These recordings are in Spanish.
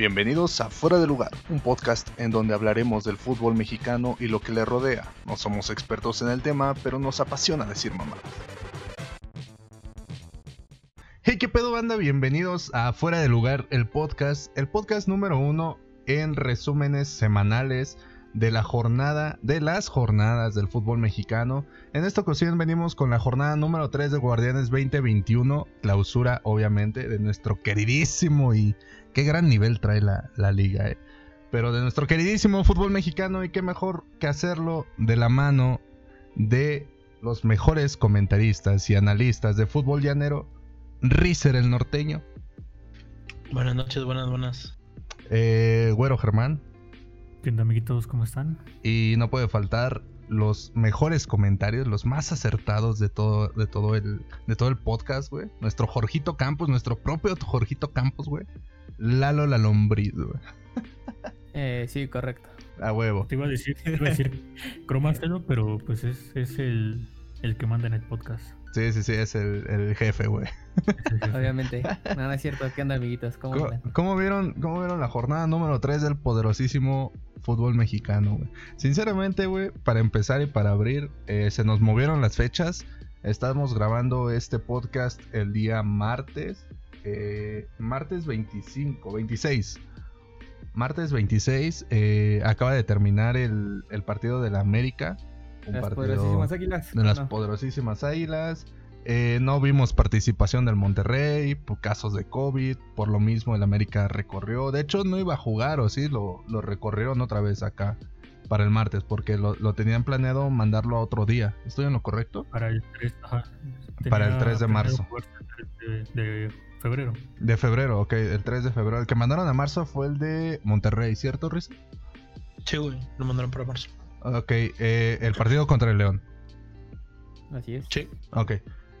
Bienvenidos a Fuera de Lugar, un podcast en donde hablaremos del fútbol mexicano y lo que le rodea. No somos expertos en el tema, pero nos apasiona decir mamá. Hey, qué pedo banda, bienvenidos a Fuera de Lugar, el podcast, el podcast número uno en resúmenes semanales de la jornada, de las jornadas del fútbol mexicano. En esta ocasión venimos con la jornada número 3 de Guardianes 2021, clausura obviamente de nuestro queridísimo y qué gran nivel trae la, liga, eh. pero de nuestro queridísimo fútbol mexicano y qué mejor que hacerlo de la mano de los mejores comentaristas y analistas de fútbol llanero, Rizer el norteño. Buenas noches, buenas, buenas. Eh, Güero Germán. ¿Qué amiguitos? ¿Cómo están? Y no puede faltar los mejores comentarios, los más acertados de todo, de todo el, de todo el podcast, güey. Nuestro Jorgito Campos, nuestro propio Jorgito Campos, güey. Lalo la lombriz, güey. Eh, sí, correcto. A huevo. Te iba a decir, te iba a decir pero pues es, es el, el que manda en el podcast. Sí, sí, sí, es el, jefe, güey. Obviamente. Nada es cierto. ¿Qué onda, amiguitos? ¿Cómo, ¿Cómo, vieron, ¿Cómo vieron la jornada número 3 del poderosísimo fútbol mexicano, güey? Sinceramente, güey, para empezar y para abrir, eh, se nos movieron las fechas. Estamos grabando este podcast el día martes. Eh, martes 25, 26. Martes 26 eh, acaba de terminar el, el partido de la América las poderosísimas águilas. De las poderosísimas águilas. Eh, no vimos participación del Monterrey por casos de COVID. Por lo mismo, el América recorrió. De hecho, no iba a jugar, o sí, lo, lo recorrieron otra vez acá para el martes, porque lo, tenían planeado mandarlo a otro día. ¿Estoy en lo correcto? Para el 3, Para el 3 de marzo. De, febrero. De febrero, ok, el 3 de febrero. El que mandaron a marzo fue el de Monterrey, ¿cierto, Riz? Sí, güey, lo mandaron para marzo. Ok, eh, el partido contra el León. Así es. Sí. Ok.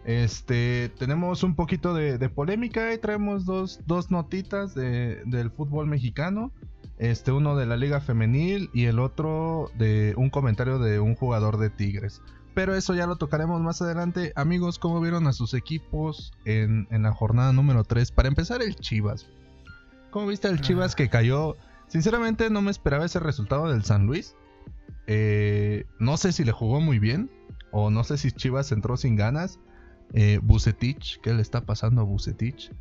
Este, tenemos un poquito de, polémica y traemos dos, dos notitas de, del fútbol mexicano. Este, uno de la Liga Femenil y el otro de un comentario de un jugador de Tigres. Pero eso ya lo tocaremos más adelante. Amigos, ¿cómo vieron a sus equipos en, en la jornada número 3? Para empezar, el Chivas. ¿Cómo viste el Chivas ah. que cayó? Sinceramente no me esperaba ese resultado del San Luis. Eh, no sé si le jugó muy bien o no sé si Chivas entró sin ganas. Eh, Bucetich, ¿qué le está pasando a Bucetich?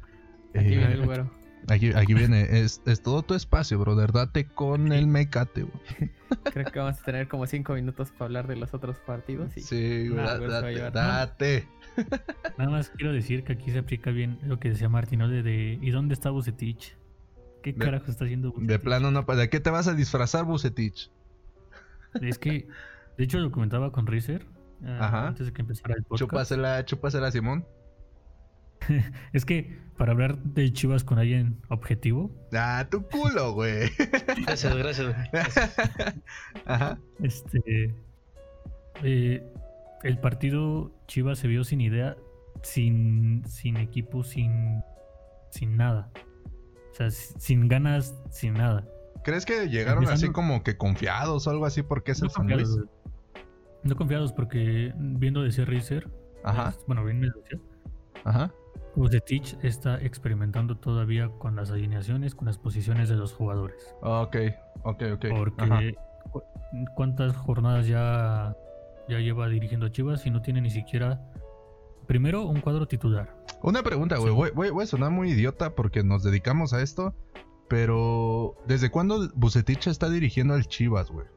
Aquí viene el güero. Aquí, viene, es, todo tu espacio, brother. Date con el mecate, Creo que vamos a tener como cinco minutos para hablar de los otros partidos. Sí, date. Nada más quiero decir que aquí se aplica bien lo que decía Martín, de, ¿y dónde está Bucetich? ¿Qué carajo está haciendo Bucetich? De plano no, ¿de qué te vas a disfrazar Bucetich? Es que, de hecho, lo comentaba con Rizer eh, antes de que empezara el podcast. Chúpasela, chúpasela, Simón. es que para hablar de Chivas con alguien objetivo. Ah, tu culo, güey. gracias, gracias. Ajá. Este. Eh, el partido Chivas se vio sin idea, sin, sin equipo, sin, sin nada. O sea, sin ganas, sin nada. ¿Crees que llegaron así como que confiados o algo así porque es no el San Luis? No confiados porque viendo de ser Racer, Ajá. bueno, bien me decía. Ajá. Teach está experimentando todavía con las alineaciones, con las posiciones de los jugadores. Ok, ok, ok. Porque cuántas jornadas ya, ya lleva dirigiendo a Chivas y no tiene ni siquiera, primero, un cuadro titular. Una pregunta, güey, voy a sonar muy idiota porque nos dedicamos a esto. Pero, ¿desde cuándo Bucetich está dirigiendo al Chivas, güey?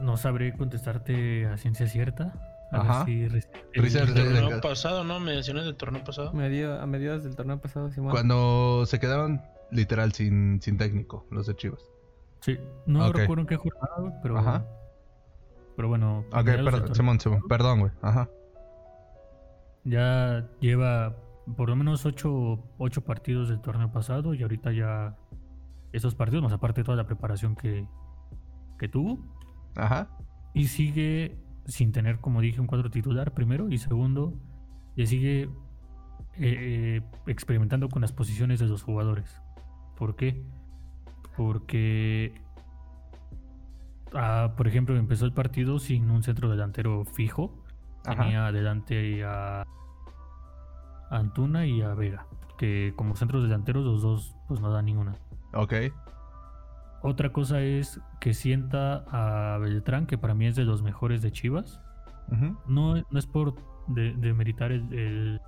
No sabré contestarte a ciencia cierta. A Ajá. el, torneo pasado, ¿no? Mediaciones del torneo pasado. a mediados del torneo pasado, Simón. Cuando se quedaron literal sin, sin técnico, los de Chivas. Sí, no recuerdo en qué jornada, pero. Ajá. Pero bueno. Ok, perdón, Simón, Simón, perdón, güey. Ajá. Ya lleva por lo menos ocho, ocho partidos del torneo pasado y ahorita ya esos partidos, más aparte de toda la preparación que, que tuvo. Ajá. Y sigue sin tener, como dije, un cuadro titular, primero, y segundo, y sigue eh, eh, experimentando con las posiciones de los jugadores. ¿Por qué? Porque, ah, por ejemplo, empezó el partido sin un centro delantero fijo. Tenía adelante a Antuna y a Vega. que como centros delanteros los dos pues no dan ninguna. Ok. Otra cosa es que sienta a Beltrán, que para mí es de los mejores de Chivas. no, no es por demeritar de el, el,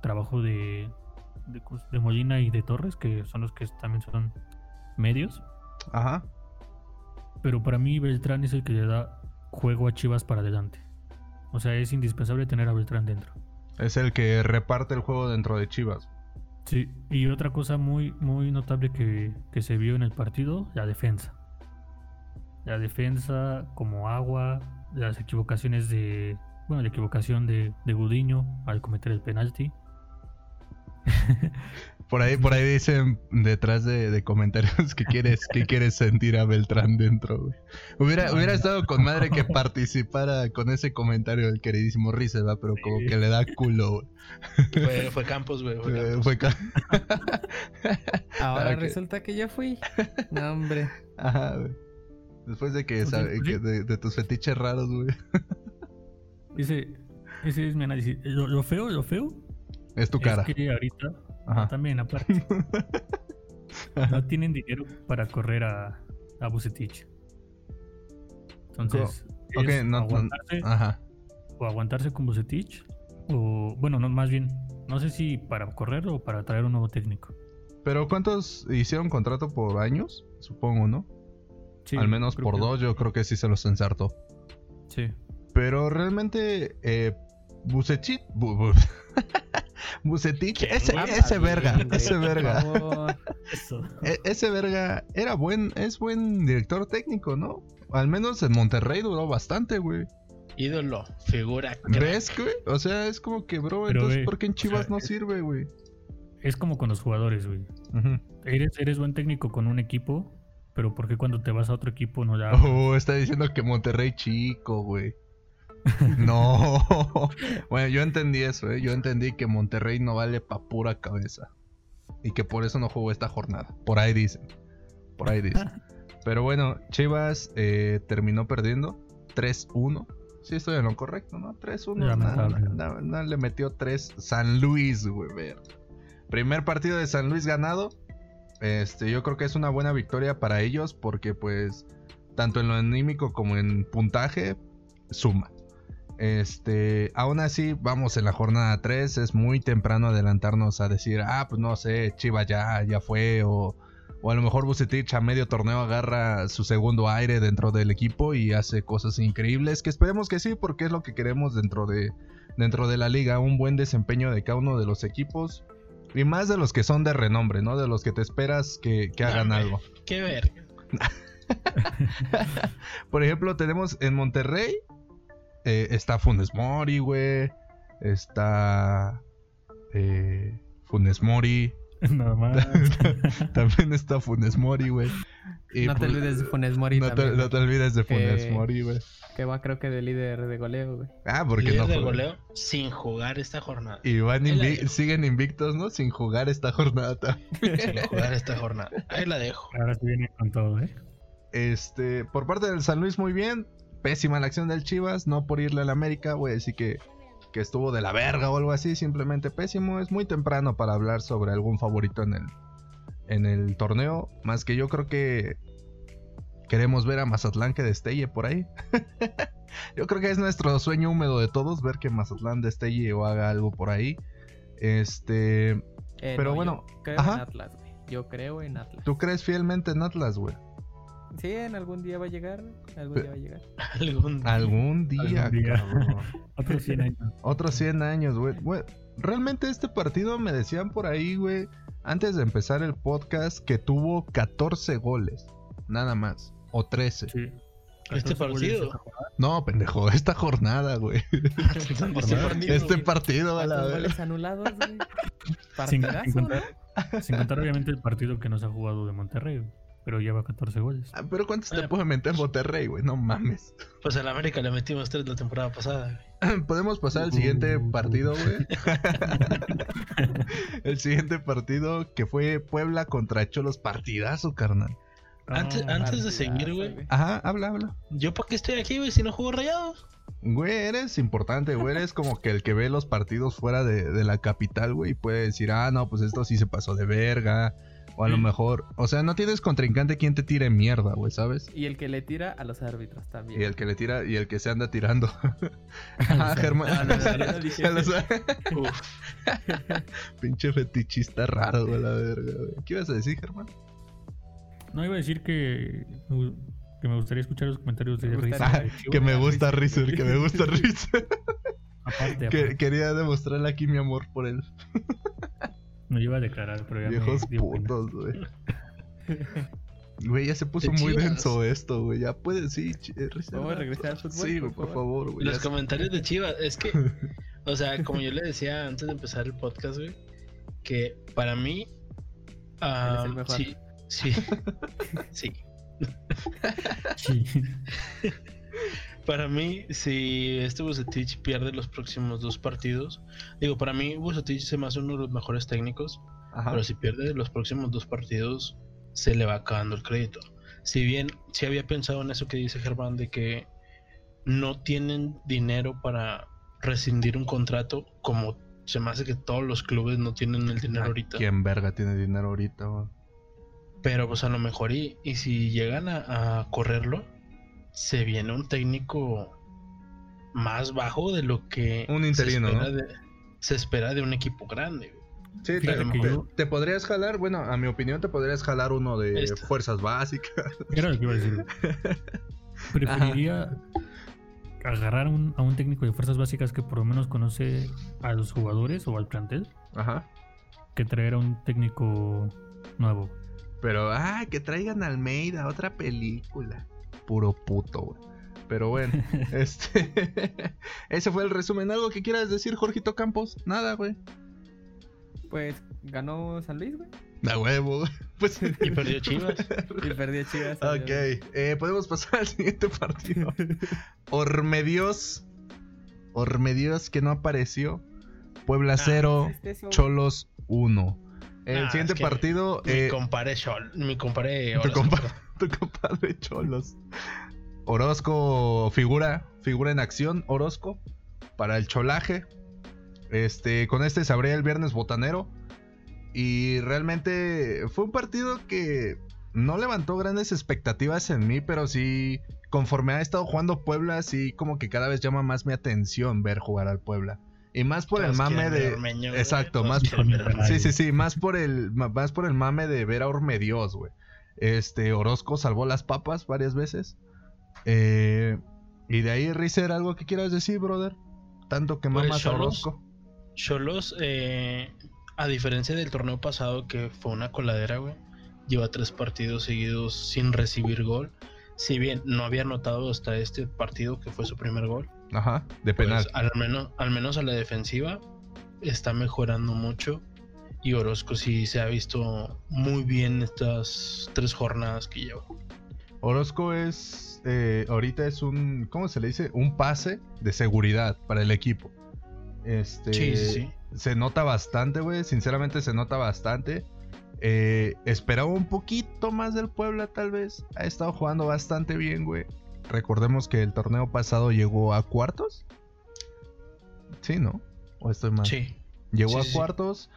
trabajo de, de, Molina y de Torres, que son los que también son medios. Ajá. Pero para mí Beltrán es el que le da juego a Chivas para adelante. O sea, es indispensable tener a Beltrán dentro. Es el que reparte el juego dentro de Chivas. Sí, y otra cosa muy, muy notable que, se vio en el partido, la defensa. La defensa como agua, las equivocaciones de... Bueno, la equivocación de, de Gudiño al cometer el penalti. Por ahí, por ahí dicen detrás de, comentarios que quieres, que quieres sentir a Beltrán dentro, güey. Hubiera, hubiera estado con madre que participara con ese comentario del queridísimo va pero como que le da culo, güey. Fue, Campos, güey. Fue Ahora resulta que yo fui. No, hombre. Ajá, güey. Después de que, sabe, de, tus fetiches raros, güey. Ese, ese es mi análisis. Lo, feo, lo feo. Es tu cara. Es que ahorita también, aparte. no tienen dinero para correr a, a Bucetich. Entonces, aguantarse, o aguantarse con Bucetich, o bueno, no, más bien, no sé si para correr o para traer un nuevo técnico. Pero ¿cuántos hicieron contrato por años? Supongo, ¿no? Sí, Al menos por dos, yo creo que sí se los ensartó. Sí. Pero realmente, eh, Bucetich. Bucetich, ese, ese verga, ese verga. E, ese verga era buen, es buen director técnico, ¿no? Al menos en Monterrey duró bastante, güey. Ídolo, figura. ¿Ves, güey? O sea, es como que, bro, entonces, ¿por qué en Chivas no sirve, güey? Es como con los jugadores, güey. eres, eres buen técnico con un equipo, pero ¿por qué cuando te vas a otro equipo no ya? Oh, está diciendo que Monterrey chico, güey. No. bueno, yo entendí eso, ¿eh? Yo entendí que Monterrey no vale pa' pura cabeza. Y que por eso no jugó esta jornada. Por ahí dicen. Por ahí dicen. Pero bueno, Chivas eh, terminó perdiendo 3-1. Sí, estoy en lo correcto, ¿no? 3-1. le metió 3 San Luis, güey. Primer partido de San Luis ganado. Este, yo creo que es una buena victoria para ellos porque pues tanto en lo anímico como en puntaje suma. Este, aún así, vamos en la jornada 3, es muy temprano adelantarnos a decir, ah, pues no sé, Chiva ya, ya fue, o, o a lo mejor Bucetich a medio torneo agarra su segundo aire dentro del equipo y hace cosas increíbles, que esperemos que sí, porque es lo que queremos dentro de, dentro de la liga, un buen desempeño de cada uno de los equipos. Y más de los que son de renombre, ¿no? De los que te esperas que, hagan algo. Qué ver. Por ejemplo, tenemos en Monterrey eh, está Funes Mori, güey. Está. Eh, Funes Mori. Nada más. también está Funes Mori, güey. No te olvides de Funes Mori. No, te, no te, olvides de Funes Mori, güey. Que va, creo que de líder de goleo, güey. Ah, porque líder no. de goleo sin jugar esta jornada. Y van siguen invictos, ¿no? Sin jugar esta jornada también. Sin jugar esta jornada. Ahí la dejo. Ahora sí viene con todo, ¿eh? Este, por parte del San Luis, muy bien pésima la acción del Chivas, no por irle al América, voy a decir que, que estuvo de la verga o algo así, simplemente pésimo. Es muy temprano para hablar sobre algún favorito en el, en el torneo, más que yo creo que queremos ver a Mazatlán que destelle por ahí. yo creo que es nuestro sueño húmedo de todos ver que Mazatlán destelle o haga algo por ahí. Este, eh, pero bueno, yo creo en Atlas, güey. Yo creo en Atlas. ¿Tú crees fielmente en Atlas, güey? Sí, en algún día va a llegar. Algún día va a llegar. algún día. Otros 100 años. Otros 100 años, güey. Realmente este partido me decían por ahí, güey, antes de empezar el podcast, que tuvo 14 goles. Nada más. O 13. Sí. ¿Este partido? No, pendejo, esta jornada, güey. este partido, a la goles anulados, güey. Sin, sin, contar, sin contar, obviamente, el partido que nos ha jugado de Monterrey. Pero lleva 14 goles. Ah, pero ¿cuántos te puede meter Monterrey, güey? No mames. Pues en América le metimos tres la temporada pasada, Podemos pasar al siguiente uh. partido, güey. el siguiente partido que fue Puebla contra Cholos. Partidazo, carnal. Antes, antes de seguir, güey. Ajá, habla, habla. ¿Yo para qué estoy aquí, güey, si no juego rayados? Güey, eres importante, güey. Eres como que el que ve los partidos fuera de, la capital, güey. Y puede decir, ah, no, pues esto sí se pasó de verga. O a lo mejor, o sea, no tienes contrincante quien te tire mierda, güey, ¿sabes? Y el que le tira a los árbitros también. Y el que le tira y el que se anda tirando. ah, Germán. Ah, Pinche fetichista raro, güey, la verga, güey. ¿Qué ibas a decir, Germán? No, iba a decir que que me gustaría escuchar los comentarios de Risa. que me gusta Rizur, que me gusta Rizur. aparte, aparte. quería demostrarle aquí mi amor por él. No iba a declarar, pero ya Viejos putos, güey. Güey, ya se puso muy denso esto, güey. Ya puede, sí, eh, Vamos a regresar al fútbol. Sí, por, por favor, güey. Los comentarios de Chivas, es que, o sea, como yo le decía antes de empezar el podcast, güey, que para mí, uh, sí, sí, sí. Para mí, si este Bucetich pierde los próximos dos partidos, digo, para mí Bucetich se me hace uno de los mejores técnicos, pero si pierde los próximos dos partidos, se le va acabando el crédito. Si bien, si había pensado en eso que dice Germán, de que no tienen dinero para rescindir un contrato, como se me hace que todos los clubes no tienen el dinero ahorita. ¿Quién verga tiene dinero ahorita? Pero pues a lo mejor y, y si llegan a, correrlo, se viene un técnico más bajo de lo que un interino, se, espera de, se espera de un equipo grande. Sí, te, podrías jalar, bueno, a mi opinión te podrías jalar uno de fuerzas básicas. Era lo que iba a decir. Preferiría agarrar un, a un técnico de fuerzas básicas que por lo menos conoce a los jugadores o al plantel. Ajá. Que traer a un técnico nuevo. Pero, ah, que traigan Almeida, otra película. Puro puto, güey. Pero bueno, este. ese fue el resumen. ¿Algo que quieras decir, Jorgito Campos? Nada, güey. Pues ganó San Luis, güey. Da huevo, pues... Y perdió Chivas. y perdió Chivas. Ok, eh, podemos pasar al siguiente partido. Ormedios. Ormedios que no apareció. Puebla 0, ah, este Cholos 1. El siguiente partido. Mi eh, compadre Chol, mi compadre Tu, compadre Cholos. Orozco figura, figura en acción, Orozco, para el cholaje. Este, con este se abría el viernes botanero. Y realmente fue un partido que no levantó grandes expectativas en mí, pero sí, conforme ha estado jugando Puebla, sí como que cada vez llama más mi atención ver jugar al Puebla. Y más por el mame de. Exacto, más por, Sí, sí, sí, más por el más por el mame de ver a Ormedios, güey. Este, Orozco salvó las papas varias veces. Eh, y de ahí, Rizer, algo que quieras decir, brother. Tanto que pues mamas a Orozco. Cholos, eh, a diferencia del torneo pasado, que fue una coladera, güey, lleva tres partidos seguidos sin recibir gol. Si bien no había anotado hasta este partido, que fue su primer gol, Ajá, de pues, penal. al, menos, al menos a la defensiva está mejorando mucho. Y Orozco sí se ha visto muy bien estas tres jornadas que lleva. Orozco es, eh, ahorita es un, ¿cómo se le dice? Un pase de seguridad para el equipo. Este, sí, sí, Se nota bastante, güey. Sinceramente se nota bastante. Eh, esperaba un poquito más del Puebla, tal vez. Ha estado jugando bastante bien, güey. Recordemos que el torneo pasado llegó a cuartos. Sí, ¿no? ¿O estoy mal? Sí. Llegó a cuartos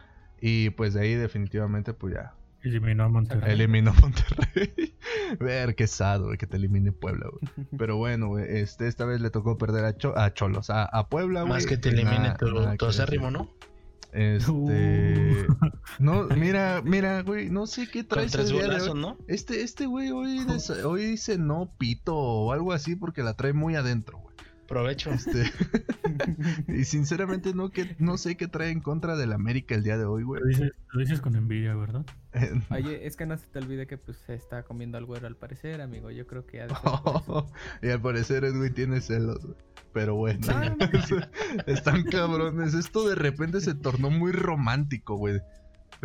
y pues de ahí definitivamente pues ya. Eliminó a Monterrey. Eliminó a Monterrey. Ver qué sado, que te elimine Puebla, güey. Pero bueno, este, esta vez le tocó perder a, a Cholos, a, a Puebla, güey. Más que te elimine, pero todo ese ritmo, ¿no? Este. No, mira, mira, güey, no sé qué trae. Este, este güey hoy, hoy dice no pito o algo así porque la trae muy adentro, güey. Provecho. Este... y sinceramente no, que, no sé qué trae en contra del América el día de hoy, güey. Lo dices, con envidia, ¿verdad? Oye, es que no se te olvide que pues se está comiendo al güero al parecer, amigo. Yo creo que... y al parecer güey tiene celos, güey. Pero bueno, están cabrones. Esto de repente se tornó muy romántico, güey.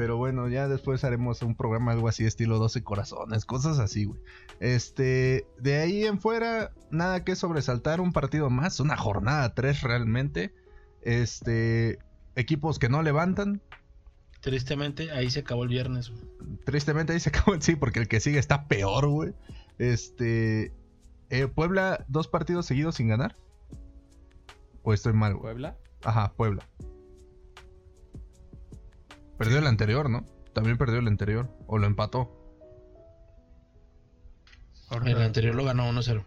Pero bueno, ya después haremos un programa algo así, estilo 12 corazones, cosas así, güey. Este, de ahí en fuera, nada que sobresaltar, un partido más, una jornada 3 realmente. Este, equipos que no levantan. Tristemente, ahí se acabó el viernes, güey. Tristemente ahí se acabó, sí, porque el que sigue está peor, güey. Este, eh, Puebla, dos partidos seguidos sin ganar. ¿O estoy mal, güey? ¿Puebla? Ajá, Puebla. Perdió el anterior, ¿no? También perdió el anterior. ¿O lo empató? El anterior lo ganó 1-0.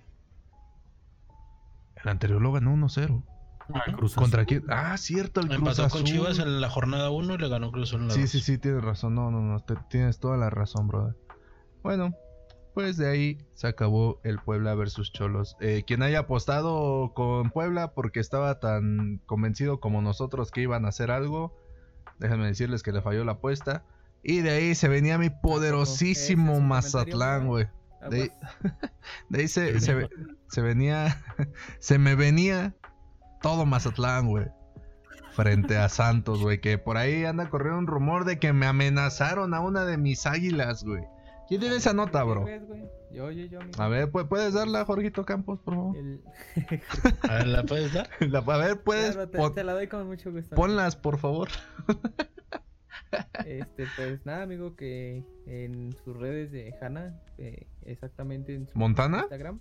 El anterior lo ganó 1-0. Ah, ¿Contra quién? Ah, cierto, el Cruz Empató con Chivas en la jornada 1 y le ganó Cruz en la Sí, sí, sí, tienes razón. No, no, no. tienes toda la razón, brother. Bueno, pues de ahí se acabó el Puebla versus Cholos. Eh, quien haya apostado con Puebla porque estaba tan convencido como nosotros que iban a hacer algo, déjenme decirles que le falló la apuesta. Y de ahí se venía mi poderosísimo Mazatlán, güey. De, ahí se, se, venía, se me venía todo Mazatlán, güey. Frente a Santos, güey. Que por ahí anda corriendo un rumor de que me amenazaron a una de mis águilas, güey. ¿Quién tiene esa nota, bro? Yo, yo, yo, a ver, ¿puedes darla, Jorgito Campos, por favor? a ver, ¿la puedes dar? a ver, puedes. te, la doy con mucho gusto. Ponlas, por favor. este, pues nada, amigo, que en sus redes de Hanna, eh, exactamente en su ¿Montana? Instagram.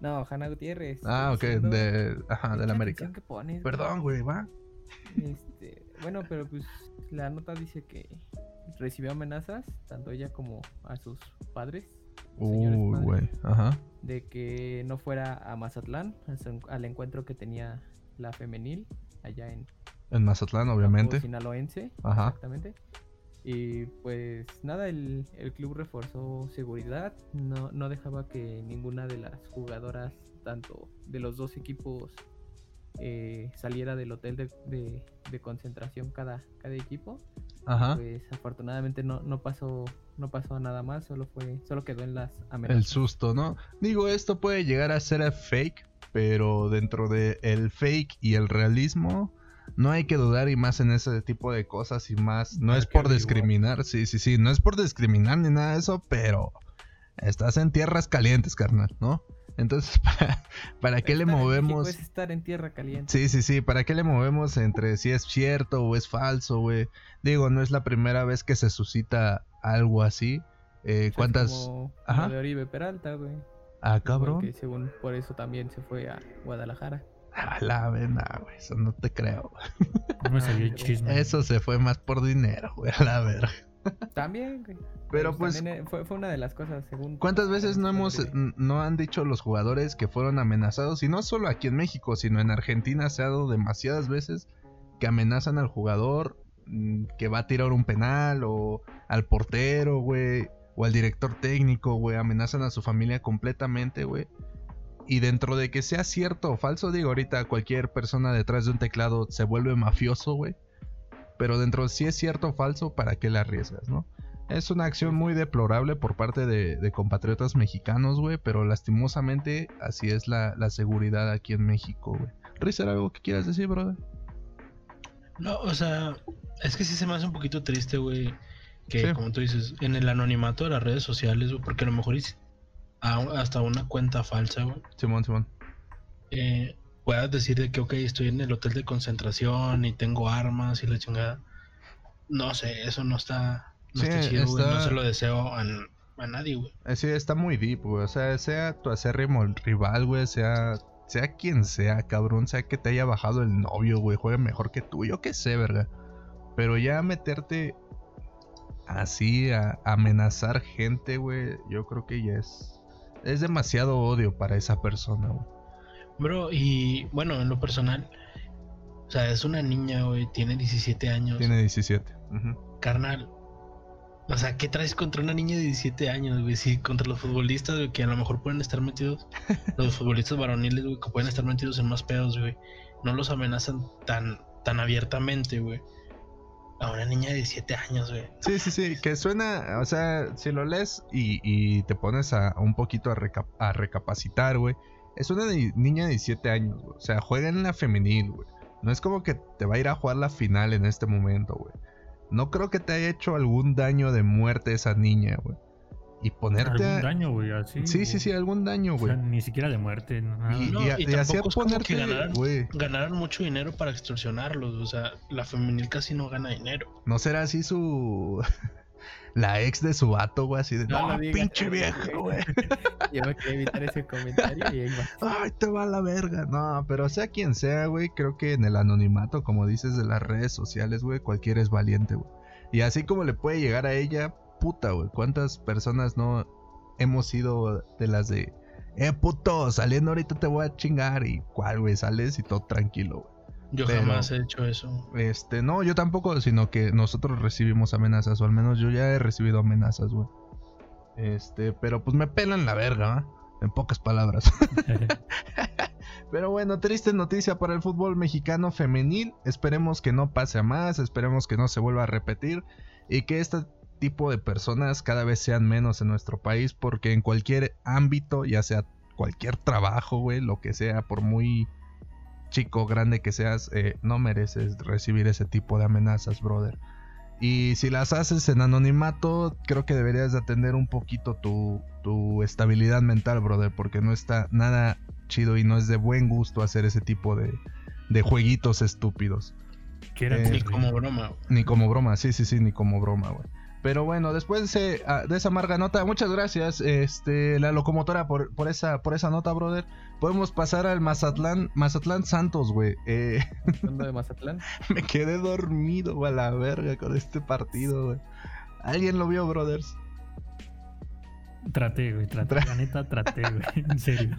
No, Hanna Gutiérrez. Ah, ok, de, ajá, de la América. pones, Perdón, güey, va. Este, bueno, pero pues la nota dice que recibió amenazas, tanto ella como a sus padres. Uy, güey, ajá. De que no fuera a Mazatlán, al encuentro que tenía la femenil allá en... En Mazatlán, obviamente. Sinaloense, ajá. exactamente. Y pues nada, el, el, club reforzó seguridad, no, no dejaba que ninguna de las jugadoras, tanto de los dos equipos, eh, saliera del hotel de, de, concentración cada, cada equipo. Ajá. Pues afortunadamente no, no pasó no pasó nada más, solo fue solo quedó en las amenazas. El susto, ¿no? Digo, esto puede llegar a ser fake, pero dentro de el fake y el realismo no hay que dudar y más en ese tipo de cosas y más no es por discriminar, sí, sí, sí, no es por discriminar ni nada de eso, pero estás en tierras calientes, carnal, ¿no? Entonces, ¿para, para qué le movemos? Puedes estar en tierra caliente. Sí, sí, sí. ¿Para qué le movemos entre si es cierto o es falso, güey? Digo, no es la primera vez que se suscita algo así. Eh, ¿Cuántas? Como Ajá. de Oribe Peralta, güey. Ah, cabrón. Que según por eso también se fue a Guadalajara. A la vena, güey. Eso no te creo. No me salió el chisme. Eso se fue más por dinero, güey. A la verga. También, güey. Pero pues. Eh, fue, fue, una de las cosas, según. ¿Cuántas veces no hemos. No han dicho los jugadores que fueron amenazados? Y no solo aquí en México, sino en Argentina se ha dado demasiadas veces que amenazan al jugador mm, que va a tirar un penal o al portero, güey. O al director técnico, güey. Amenazan a su familia completamente, güey. Y dentro de que sea cierto o falso, digo, ahorita cualquier persona detrás de un teclado se vuelve mafioso, güey. Pero dentro de si es cierto o falso, ¿para qué la arriesgas, no? Es una acción muy deplorable por parte de, compatriotas mexicanos, güey. Pero lastimosamente así es la, seguridad aquí en México, güey. Rizer, ¿algo que quieras decir, brother? No, o sea, es que sí se me hace un poquito triste, güey. Que, como tú dices, en el anonimato de las redes sociales, güey, porque a lo mejor hasta una cuenta falsa, güey. Simón, Simón. Eh, puedas decir de que, ok, estoy en el hotel de concentración y tengo armas y la chingada. No sé, eso no está, no está chido, güey. No se lo deseo a, nadie, güey. Eh, sí, está muy deep, güey. O sea, sea tu acérrimo rival, güey, sea, sea quien sea, cabrón, sea que te haya bajado el novio, güey, juegue mejor que tú, yo qué sé, verga. Pero ya meterte así a amenazar gente, güey, yo creo que ya es es demasiado odio para esa persona, güey. Bro, y bueno, en lo personal, o sea, es una niña, güey, tiene 17 años. Tiene 17. Carnal. O sea, ¿qué traes contra una niña de 17 años, güey? Sí, contra los futbolistas, güey, que a lo mejor pueden estar metidos, los futbolistas varoniles, güey, que pueden estar metidos en más pedos, güey. No los amenazan tan, tan abiertamente, güey a una niña de 7 años, güey. Sí, sí, sí, que suena, o sea, si lo lees y, te pones a un poquito a, recapacitar, güey, es una niña de 17 años, güey. O sea, juega en la femenil, güey. No es como que te va a ir a jugar la final en este momento, güey. No creo que te haya hecho algún daño de muerte esa niña, güey y ponerte algún daño, güey, así. Sí, sí, sí, algún daño, güey. ni siquiera de muerte, nada. Y, no, y, tampoco es como que ganaran, mucho dinero para extorsionarlos, o sea, la femenil casi no gana dinero. ¿No será así su la ex de su vato, güey, así de, no, pinche vieja, güey. Yo me quería evitar ese comentario y ahí va. Ay, te va la verga. No, pero sea quien sea, güey, creo que en el anonimato, como dices, de las redes sociales, güey, cualquiera es valiente, güey. Y así como le puede llegar a ella, puta, güey, ¿cuántas personas no hemos sido de las de, eh, puto, saliendo ahorita te voy a chingar? Y cuál, güey, sales y todo tranquilo, güey. Yo jamás he hecho eso. Este, no, yo tampoco, sino que nosotros recibimos amenazas, o al menos yo ya he recibido amenazas, güey. Este, pero pues me pelan la verga, ¿eh? en pocas palabras. pero bueno, triste noticia para el fútbol mexicano femenil. Esperemos que no pase a más, esperemos que no se vuelva a repetir y que este tipo de personas cada vez sean menos en nuestro país, porque en cualquier ámbito, ya sea cualquier trabajo, güey, lo que sea, por muy chico, grande que seas, eh, no mereces recibir ese tipo de amenazas, brother. Y si las haces en anonimato, creo que deberías de atender un poquito tu, tu estabilidad mental, brother, porque no está nada chido y no es de buen gusto hacer ese tipo de, de jueguitos estúpidos. Eh, ni como broma. Ni como broma, sí, sí, sí, ni como broma, güey. Pero bueno, después de, ah, de, esa amarga nota, muchas gracias, este, la locomotora, por, por, esa, por esa nota, brother. Podemos pasar al Mazatlán, Mazatlán Santos, güey. Eh, de Mazatlán? me quedé dormido, güey, a la verga con este partido, güey. ¿Alguien lo vio, brothers? Traté, güey, traté. La neta, traté, güey. En serio.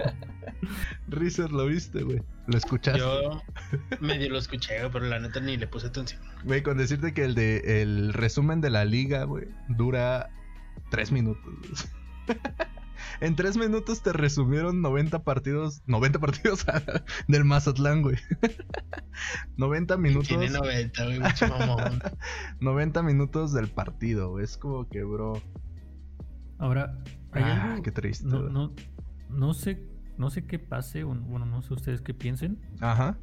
Rizer, ¿lo viste, güey? ¿Lo escuchaste? Yo medio lo escuché, pero la neta ni le puse atención. Güey, con decirte que el de el resumen de la liga, güey, dura tres minutos. en tres minutos te resumieron 90 partidos, 90 partidos del Mazatlán, güey. 90 minutos. Tiene 90, güey, mucho mamón. 90 minutos del partido, Es como que, bro. Ahora, ah, qué triste. No, no, no sé no sé qué pase, bueno, no sé ustedes qué piensen. Ajá.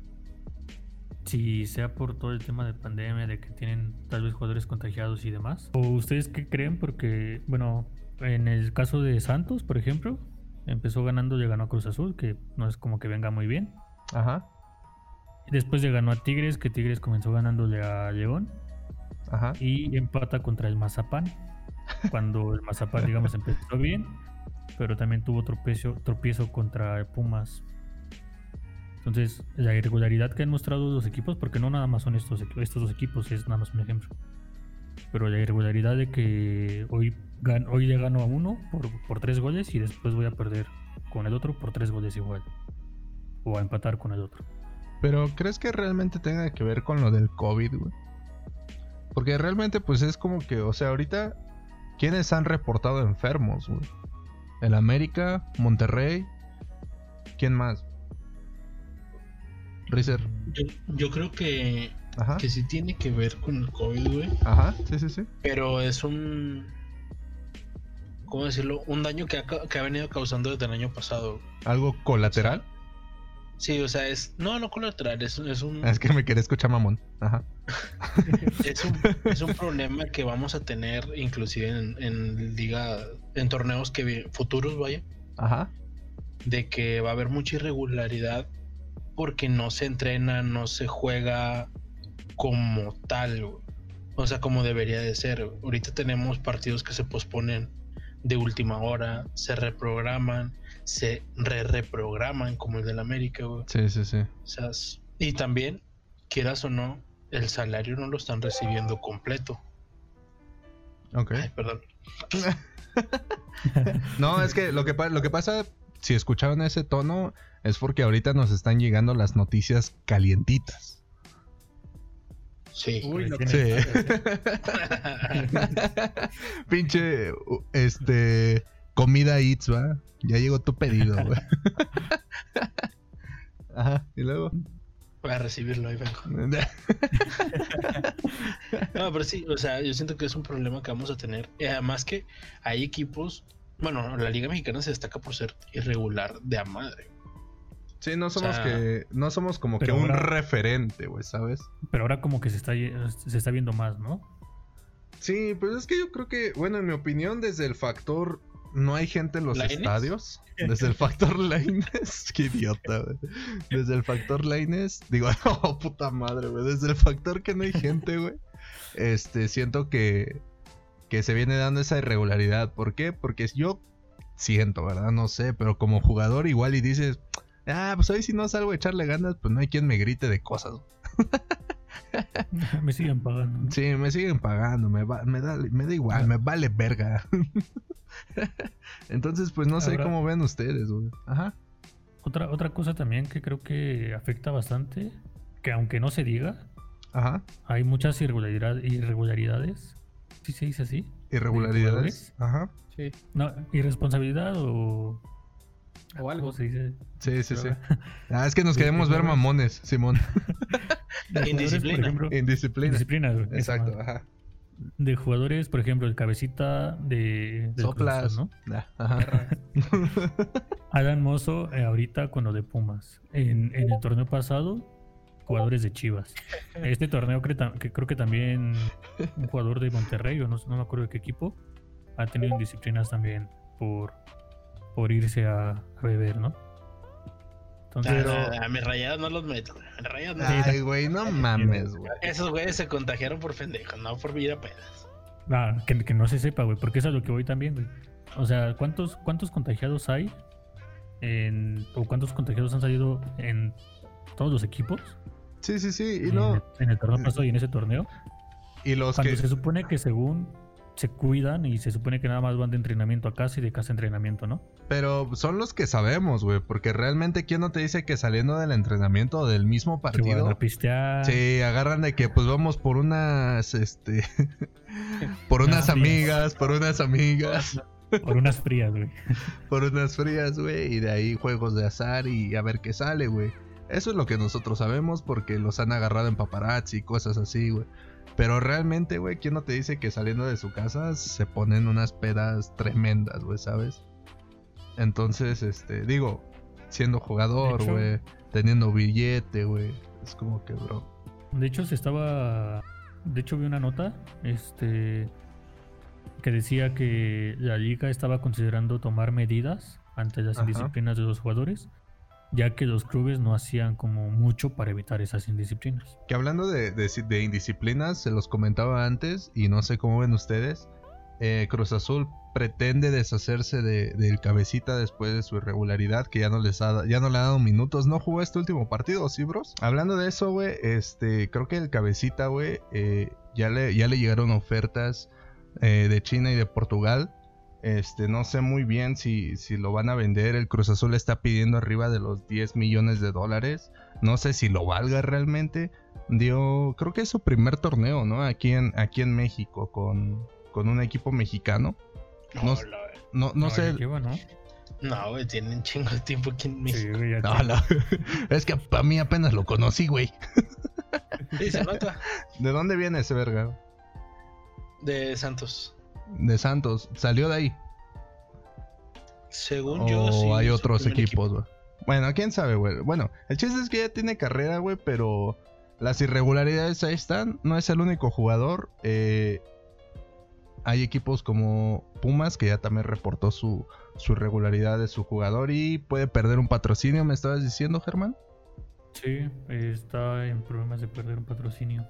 Si sea por todo el tema de pandemia, de que tienen tal vez jugadores contagiados y demás. ¿O ustedes qué creen? Porque, bueno, en el caso de Santos, por ejemplo, empezó ganando, le ganó a Cruz Azul, que no es como que venga muy bien. Ajá. Después le ganó a Tigres, que Tigres comenzó ganándole a León. Ajá. Y empata contra el Mazapán. Cuando el Mazapán, digamos, empezó bien pero también tuvo tropiezo, tropiezo contra Pumas. Entonces, la irregularidad que han mostrado los equipos, porque no nada más son estos, estos dos equipos, es nada más un ejemplo. Pero la irregularidad de que hoy, hoy le gano a uno por, por tres goles y después voy a perder con el otro por tres goles igual. O a empatar con el otro. Pero ¿crees que realmente tenga que ver con lo del COVID, güey? Porque realmente pues es como que, o sea, ahorita, ¿quiénes han reportado enfermos, güey? El América, Monterrey. ¿Quién más? Rizer. Yo, creo que, que sí tiene que ver con el COVID, güey. Ajá, sí, sí, sí. Pero es un. ¿Cómo decirlo? Un daño que ha, que ha venido causando desde el año pasado. ¿Algo colateral? Sí, o sea, es. No, no colateral, es, es un. Es que me quería escuchar mamón. Ajá. es, un, es, un, problema que vamos a tener, inclusive en, en liga, en torneos que futuros, vaya. Ajá. De que va a haber mucha irregularidad porque no se entrena, no se juega como tal, o sea, como debería de ser. Ahorita tenemos partidos que se posponen de última hora, se reprograman se re-reprograman como el del América, güey. Sí, sí, sí. O sea, y también, quieras o no, el salario no lo están recibiendo completo. Ok. Ay, perdón. no, es que lo que, lo que pasa, si escucharon ese tono, es porque ahorita nos están llegando las noticias calientitas. Sí. Uy, sí. Pinche, este, comida Eats, ¿va? Ya llegó tu pedido, güey. Ajá, y luego. Voy a recibirlo, ahí vengo. no, pero sí, o sea, yo siento que es un problema que vamos a tener. además que hay equipos, bueno, la Liga Mexicana se destaca por ser irregular de a madre. Sí, no somos que, no somos como que un referente, güey, ¿sabes? Pero ahora como que se está, se está viendo más, ¿no? Sí, pues es que yo creo que, bueno, en mi opinión, desde el factor no hay gente en los estadios. Desde el factor Laines. Qué idiota, güey. Desde el factor Laines. Digo, oh, puta madre, güey. Desde el factor que no hay gente, güey. Este, siento que. que se viene dando esa irregularidad. ¿Por qué? Porque yo siento, ¿verdad? No sé, pero como jugador igual y dices, ah, pues hoy si no salgo a echarle ganas, pues no hay quien me grite de cosas. me siguen pagando. Sí, me siguen pagando, me, me, da, me da igual, me vale verga. Entonces, pues no sé cómo ven ustedes, güey. Ajá. Otra, otra cosa también que creo que afecta bastante, que aunque no se diga, Ajá. hay muchas irregularidades. ¿Sí se dice así? Irregularidades. Ajá. Sí. No, irresponsabilidad o o algo. Se dice? Sí, sí, sí. Ah, es que nos queremos ver mamones, Simón. Indisciplina. Indisciplina. Indisciplina, Exacto, ajá. De jugadores, por ejemplo, el cabecita de. Soplas, ¿no? Ajá. Alan Mozo, eh, ahorita con lo de Pumas. En, en, el torneo pasado, jugadores de Chivas. Este torneo que, creo que también un jugador de Monterrey, o no, no me acuerdo de qué equipo, ha tenido indisciplinas también por por irse a, beber, ¿no? Entonces, a mis rayados no los meto. Rayados no. Ay, güey, no mames, güey. Esos güeyes se contagiaron por pendejos, no por ir a pedas. Ah, que, que no se sepa, güey, porque es a lo que voy también, güey. O sea, ¿cuántos, cuántos contagiados hay? En, ¿O cuántos contagiados han salido en todos los equipos? Sí, sí, sí. Y en, no... en el torneo pasado y en ese torneo. Y los Cuando que... se supone que según se cuidan y se supone que nada más van de entrenamiento a casa y de casa a entrenamiento, ¿no? Pero son los que sabemos, güey, porque realmente quién no te dice que saliendo del entrenamiento o del mismo partido, a pistear. sí, agarran de que pues vamos por unas, este, por unas amigas, por unas amigas. Por unas frías, güey. por unas frías, güey, y de ahí juegos de azar y a ver qué sale, güey. Eso es lo que nosotros sabemos porque los han agarrado en paparazzi y cosas así, güey. Pero realmente, güey, ¿quién no te dice que saliendo de su casa se ponen unas pedas tremendas, güey, ¿sabes? Entonces, este, digo, siendo jugador, güey, teniendo billete, güey, es como que, bro. De hecho, se estaba. De hecho, vi una nota, este, que decía que la liga estaba considerando tomar medidas ante las indisciplinas de los jugadores ya que los clubes no hacían como mucho para evitar esas indisciplinas. Que hablando de, indisciplinas, se los comentaba antes y no sé cómo ven ustedes, eh, Cruz Azul pretende deshacerse del cabecita después de su irregularidad, que ya no les ha, ya no le ha dado minutos, no jugó este último partido, ¿sí, bros? Hablando de eso, güey, este, creo que el cabecita, güey, eh, ya, le, ya le llegaron ofertas eh, de China y de Portugal este, no sé muy bien si, si lo van a vender. El Cruz Azul está pidiendo arriba de los 10 millones de dólares. No sé si lo valga realmente. Dio, creo que es su primer torneo, ¿no? Aquí en, aquí en México con, con un equipo mexicano. No, no, no, sé. ¿no? güey, tienen chingo de tiempo aquí en México. es que para mí apenas lo conocí, güey. Sí, se nota. ¿De dónde viene ese verga? De Santos de Santos salió de ahí. Según yo, sí. hay otros equipos, Bueno, quién sabe, güey. Bueno, el chiste es que ya tiene carrera, güey, pero las irregularidades ahí están. No es el único jugador. Eh, hay equipos como Pumas que ya también reportó su, su irregularidad de su jugador y puede perder un patrocinio, ¿me estabas diciendo, Germán? Sí, está en problemas de perder un patrocinio.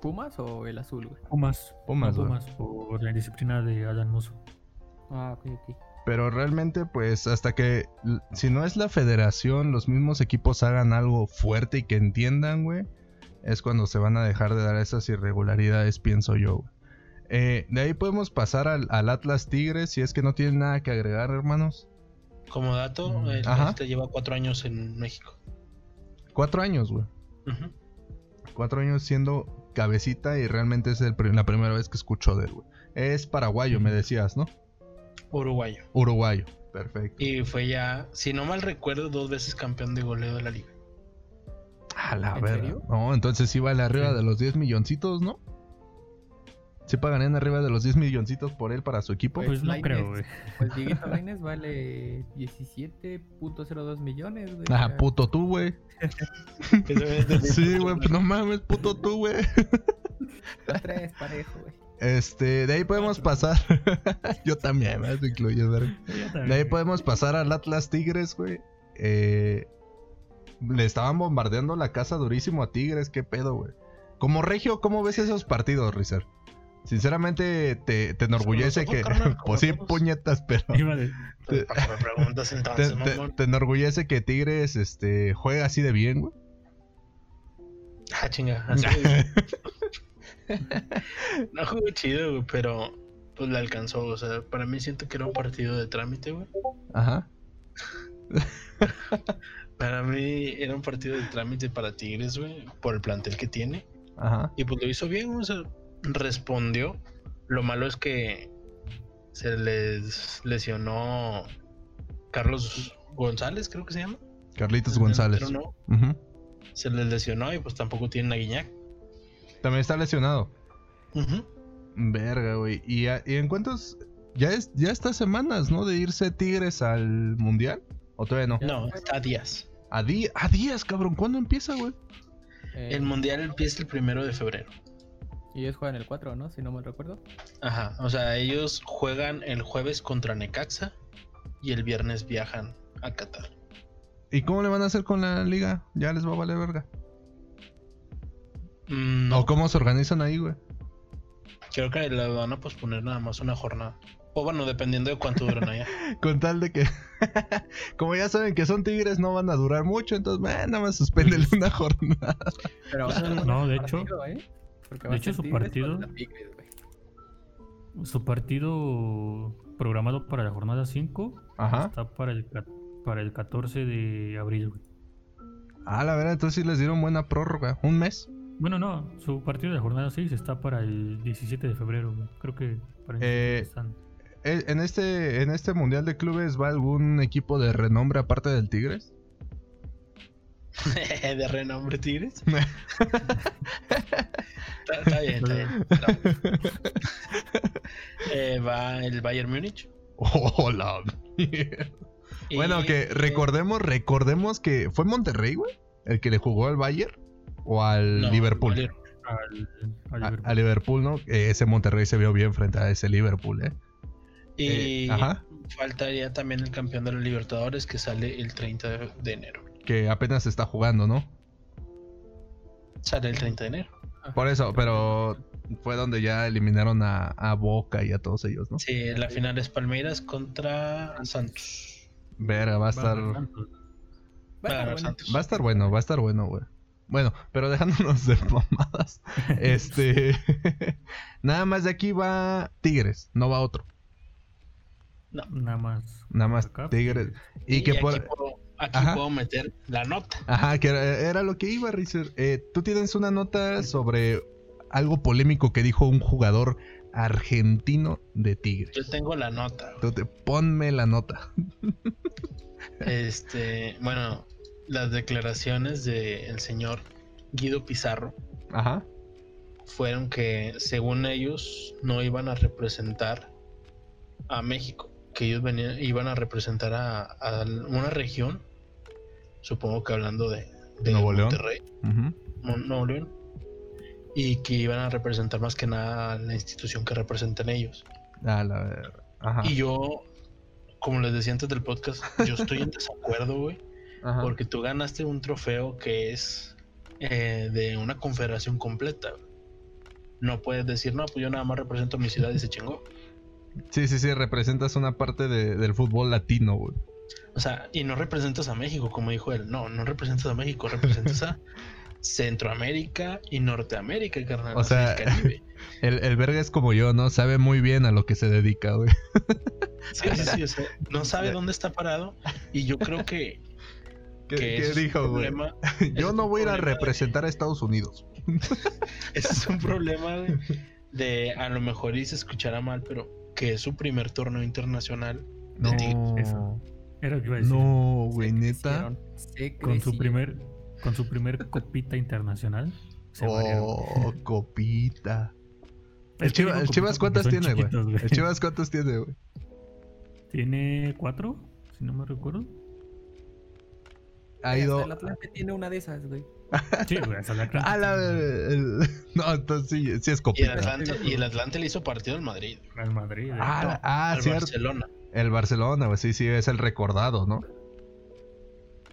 ¿Pumas o el azul, güey? Pumas. Pumas, Pumas por la disciplina de Alan Muso. Ah, ok, ok. Pero realmente, pues, hasta que, si no es la federación, los mismos equipos hagan algo fuerte y que entiendan, güey, es cuando se van a dejar de dar esas irregularidades, pienso yo. Eh, de ahí podemos pasar al, Atlas Tigres, si es que no tienen nada que agregar, hermanos. Como dato, mm. el este lleva cuatro años en México. Cuatro años, güey. Cuatro años siendo cabecita y realmente es la primera vez que escucho de él, güey. Es paraguayo, me decías, ¿no? Uruguayo. Uruguayo, perfecto. Y fue ya, si no mal recuerdo, dos veces campeón de goleo de la liga. A la verdad. No, entonces sí vale arriba de los 10 milloncitos, ¿no? ¿Sí pagan en arriba de los 10 milloncitos por él para su equipo? Pues, no creo, güey. Pues Dieguito Lainez vale 17.02 millones, güey. Ah, puto tú, güey. sí, güey, pues no mames, puto tú, güey. tres parejo, güey. Este, de ahí podemos pasar. Yo también, me incluyo, De ahí podemos pasar al Atlas Tigres, güey. Eh, le estaban bombardeando la casa durísimo a Tigres, qué pedo, güey. Como Regio, ¿cómo ves esos partidos, Rizer? Sinceramente, te, te enorgullece que. pues sí, puñetas, pero. Te, preguntas entonces, te, enorgullece que Tigres este, juega así de bien, güey. Ah, chinga, así No jugó chido, güey, pero pues le alcanzó. O sea, para mí siento que era un partido de trámite, güey. Ajá. para mí era un partido de trámite para Tigres, güey, por el plantel que tiene. Ajá. Y pues lo hizo bien, o sea, respondió. Lo malo es que se les lesionó Carlos González, creo que se llama. Carlitos González. No, Se les lesionó y pues tampoco tienen a Guiñac. También está lesionado. Verga, güey. ¿Y, en cuántos? Ya es ya estas semanas, ¿no? De irse Tigres al Mundial. ¿O todavía no? No, está a días. A, a días, cabrón. ¿Cuándo empieza, güey? El Mundial empieza el primero de febrero. Y ellos juegan el 4, ¿no? Si no me recuerdo. Ajá, o sea, ellos juegan el jueves contra Necaxa y el viernes viajan a Qatar. ¿Y cómo le van a hacer con la liga? ¿Ya les va a valer verga? Mm, ¿O cómo se organizan ahí, güey? Creo que le van a posponer nada más una jornada. O bueno, dependiendo de cuánto duran allá. Con tal de que, como ya saben que son tigres, no van a durar mucho, entonces, nada más suspenden una jornada. Pero, no, de hecho, ¿eh? De hecho su partido, su partido programado para la jornada 5 está para el, para el 14 de abril. Ah, la verdad, entonces sí les dieron buena prórroga, un mes. Bueno, no, su partido de la jornada 6 está para el 17 de febrero. Creo que para eh, están. Eh, ¿En este, ¿En este Mundial de Clubes va algún equipo de renombre aparte del Tigres? ¿De renombre Tigres? está, bien, está bien. Eh, va el Bayern Múnich. Hola. bueno, que recordemos, recordemos que fue Monterrey, güey, el que le jugó al Bayern o al Liverpool. Al, Liverpool. ¿no? Ese Monterrey se vio bien frente a ese Liverpool, ¿eh? Y eh, faltaría también el campeón de los Libertadores que sale el 30 de enero. Que apenas está jugando, ¿no? Sale el 30 de enero. Por eso, pero fue donde ya eliminaron a, Boca y a todos ellos, ¿no? Sí, la final es Palmeiras contra Santos. Vera, va a estar. Va a estar bueno, va a estar bueno, güey. Bueno, pero dejándonos de mamadas. este. nada más de aquí va Tigres, no va otro. No. Nada más. Nada más Tigres. Y, que por. Aquí, puedo, meter la nota. Ajá, que era, lo que iba, Rizer. Eh, Tú tienes una nota sobre algo polémico que dijo un jugador argentino de Tigres. Yo tengo la nota. Te, ponme la nota. este, bueno, las declaraciones del señor Guido Pizarro fueron que según ellos no iban a representar a México, que ellos venían, iban a representar a, una región, supongo que hablando de, Nuevo Monterrey, Nuevo León, y que iban a representar más que nada a la institución que representan ellos. Y yo, como les decía antes del podcast, yo estoy en desacuerdo, güey porque tú ganaste un trofeo que es eh, de una confederación completa. No puedes decir, no, pues yo nada más represento a mi ciudad y se chingó. Sí, sí, sí, representas una parte del fútbol latino, güey. O sea, y no representas a México, como dijo él. No, no representas a México, representas a Centroamérica y Norteamérica, carnal. O sea, el, el, verga es como yo, ¿no? Sabe muy bien a lo que se dedica, güey. Sí, sí, sí, no sabe dónde está parado. Y yo creo que ¿Qué, dijo, güey? Yo no voy a ir a representar a Estados Unidos. Ese es un problema de, a lo mejor y se escuchará mal, pero que es su primer torneo internacional. No, Eso. Era que No, güey, neta. Con su primer, con su primer copita internacional. oh, copita. El, Chivas, ¿cuántas tiene, güey? El Chivas, ¿cuántas tiene, güey? Tiene cuatro, si no me recuerdo ha ido. El Atlante tiene una de esas, güey. Sí, güey, hasta el Atlante. la, No, entonces sí, sí es copita. Y el, Atlante, le hizo partido al Madrid. Al Madrid. Eh. Ah, ah al Barcelona. El Barcelona, güey, sí, sí, es el recordado, ¿no?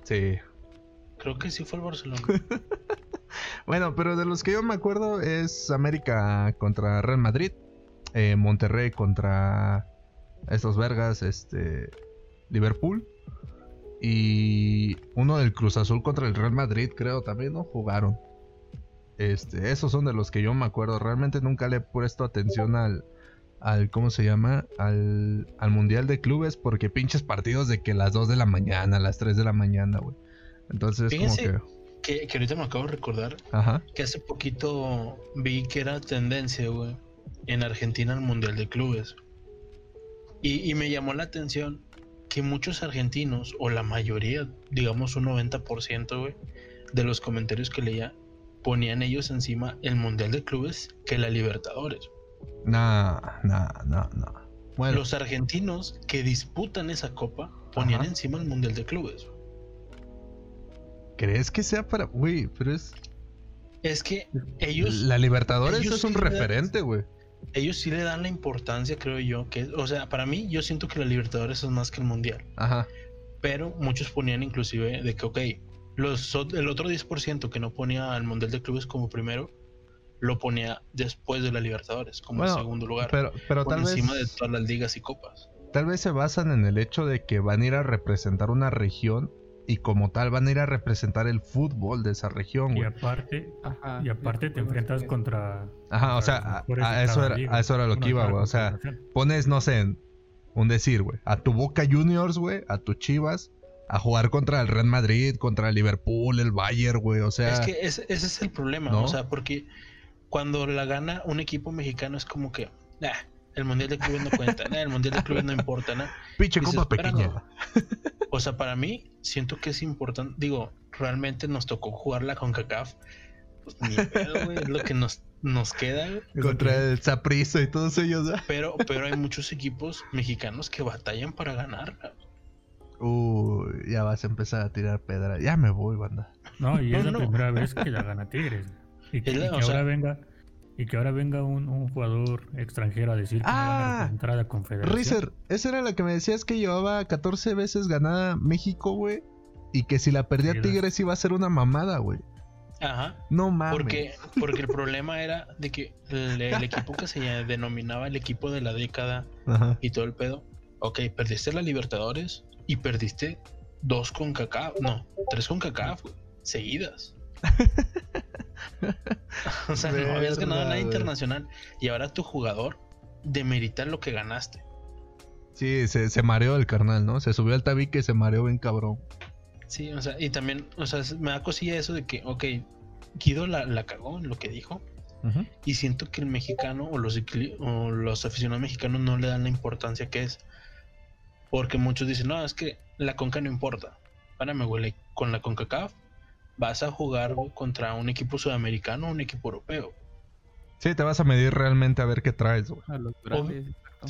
Sí. Creo que sí fue el Barcelona. bueno, pero de los que yo me acuerdo es América contra Real Madrid. eh, Monterrey contra estos vergas, este, Liverpool. Y uno del Cruz Azul contra el Real Madrid, creo también, ¿no? Jugaron. Este, esos son de los que yo me acuerdo. Realmente nunca le he puesto atención al, al ¿cómo se llama? Al, al Mundial de Clubes porque pinches partidos de que las 2 de la mañana, las 3 de la mañana, güey. Entonces, como que... que... ahorita me acabo de recordar que hace poquito vi que era tendencia, güey, en Argentina el Mundial de Clubes. Y, y me llamó la atención que muchos argentinos, o la mayoría, digamos un 90%, güey, de los comentarios que leía, ponían ellos encima el Mundial de Clubes que la Libertadores. No, no, no, no. Bueno. Los argentinos que disputan esa copa ponían encima el Mundial de Clubes. ¿Crees que sea para.? Güey, pero es. Es que ellos. La Libertadores es un referente, güey. Ellos sí le dan la importancia, creo yo. que O sea, para mí, yo siento que la Libertadores es más que el Mundial. Ajá. Pero muchos ponían inclusive de que, ok, los, el otro 10% que no ponía al Mundial de Clubes como primero, lo ponía después de la Libertadores, como en segundo lugar. Pero, pero tal encima de todas las ligas y copas. Tal vez se basan en el hecho de que van a ir a representar una región y como tal van a ir a representar el fútbol de esa región. Y aparte, y aparte te enfrentas contra... Ajá, o sea, a, eso era, a eso era lo que iba, güey. O sea, pones, no sé, un decir, güey, a tu Boca Juniors, güey, a tu Chivas, a jugar contra el Real Madrid, contra el Liverpool, el Bayern, güey, o sea... Es que ese, es el problema, o sea, porque cuando la gana un equipo mexicano es como que, el Mundial de Clubes no cuenta, el Mundial de Clubes no importa, ¿no? Pinche copa pequeña. O sea, para mí, siento que es importante, digo, realmente nos tocó jugarla con CACAF, pues ni pedo, güey, es lo que nos, nos queda, Contra el Zaprizo y todos ellos, Pero, pero hay muchos equipos mexicanos que batallan para ganar, Uy, ya vas a empezar a tirar pedra. Ya me voy, banda. No, y es la primera vez que la gana Tigres. Y que, ahora venga y que ahora venga un, jugador extranjero a decir que ah, va a Confederación. Rizer, esa era la que me decías que llevaba 14 veces ganada México, güey. Y que si la perdía Tigres iba a ser una mamada, güey. Ajá. No mames. Porque, porque el problema era de que el, equipo que se denominaba el equipo de la década y todo el pedo. Ok, perdiste la Libertadores, y perdiste dos con cacao, no, tres con cacao, seguidas. o sea, no habías ganado nada internacional y ahora tu jugador demerita lo que ganaste. Sí, se, se mareó el carnal, ¿no? Se subió al tabique y se mareó bien cabrón. Sí, o sea, y también, o sea, me da cosilla eso de que, ok, Guido la, la cagó en lo que dijo. Y siento que el mexicano o los, o los aficionados mexicanos no le dan la importancia que es. Porque muchos dicen, no, es que la Conca no importa. me huele con la CONCACAF vas a jugar contra un equipo sudamericano o un equipo europeo. Sí, te vas a medir realmente a ver qué traes, güey.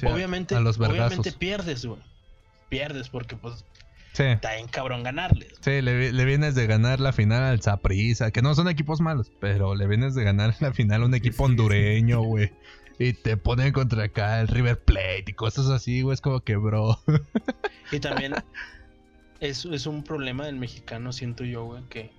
obviamente, obviamente pierdes, güey. Pierdes porque, pues, está en cabrón ganarles. Sí, le, vienes de ganar la final al Zaprisa, que no son equipos malos, pero le vienes de ganar la final a un equipo hondureño, güey. Y te ponen contra acá el River Plate y cosas así, güey. Es como que, bro. Y también es, es un problema del mexicano, siento yo, güey, que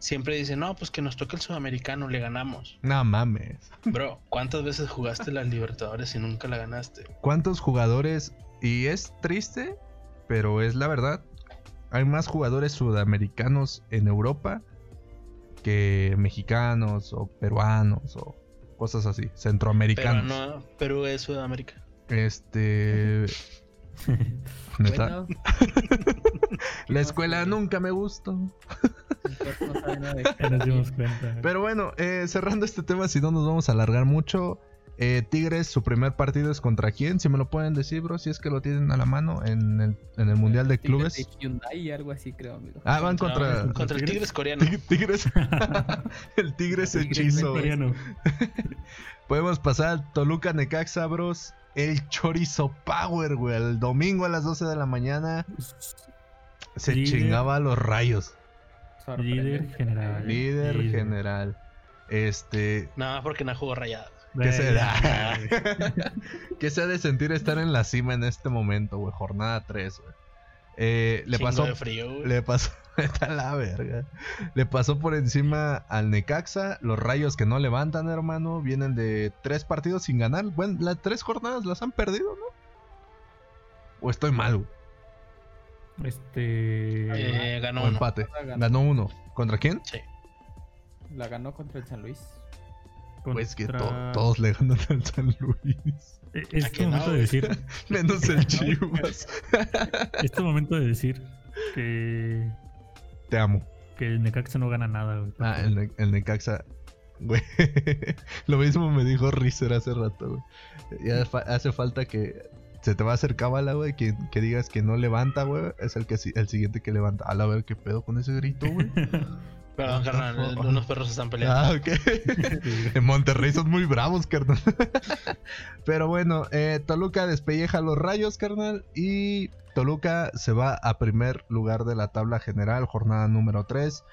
siempre dice, no, pues que nos toque el sudamericano, le ganamos. No mames. Bro, ¿cuántas veces jugaste las Libertadores y nunca la ganaste? ¿Cuántos jugadores? Y es triste, pero es la verdad. Hay más jugadores sudamericanos en Europa que mexicanos o peruanos o cosas así, centroamericanos. Pero no, Perú es Sudamérica. Este. La escuela nunca me gustó. Pero bueno, eh, cerrando este tema, si no nos vamos a alargar mucho. Eh, Tigres, su primer partido es contra quién, si me lo pueden decir, bro, si es que lo tienen a la mano en el, en el Mundial de Clubes. De Hyundai, algo así, creo, amigo. Ah, van contra. contra el Tigres coreano. Tigres. el Tigres hechizo. Podemos pasar al Toluca Necaxa, bros. El Chorizo Power, güey. El domingo a las 12 de la mañana. Se chingaba a los rayos. Líder general. Líder, general. Este. Nada, porque no jugó rayado. ¿Qué se da? ¿Qué se ha de sentir estar en la cima en este momento, güey? Jornada 3, güey. Eh, le pasó. frío, le pasó. Está la verga. Le pasó por encima al Necaxa. Los rayos que no levantan, hermano, vienen de tres partidos sin ganar. Bueno, las tres jornadas las han perdido, ¿no? ¿O estoy mal? Este. Eh, ganó o empate. Ganó. uno. ¿Contra quién? Sí. La ganó contra el San Luis. Pues que todos le ganan al San Luis. E-, es tu momento de decir. Menos el Chivas. es tu momento de decir que. Te amo. Que el Necaxa no gana nada, güey. Ah, el, el Necaxa. Güey. Lo mismo me dijo Rizer hace rato, güey. Ya hace falta que se te va a hacer cábala, güey. Que, que, digas que no levanta, güey. Es el, que, el siguiente que levanta. A la ver qué pedo con ese grito, güey. Perdón, carnal, unos perros están peleando. Ah, ok. en Monterrey son muy bravos, carnal. Pero bueno, eh, Toluca despelleja los rayos, carnal. Y Toluca se va a primer lugar de la tabla general, jornada número 3.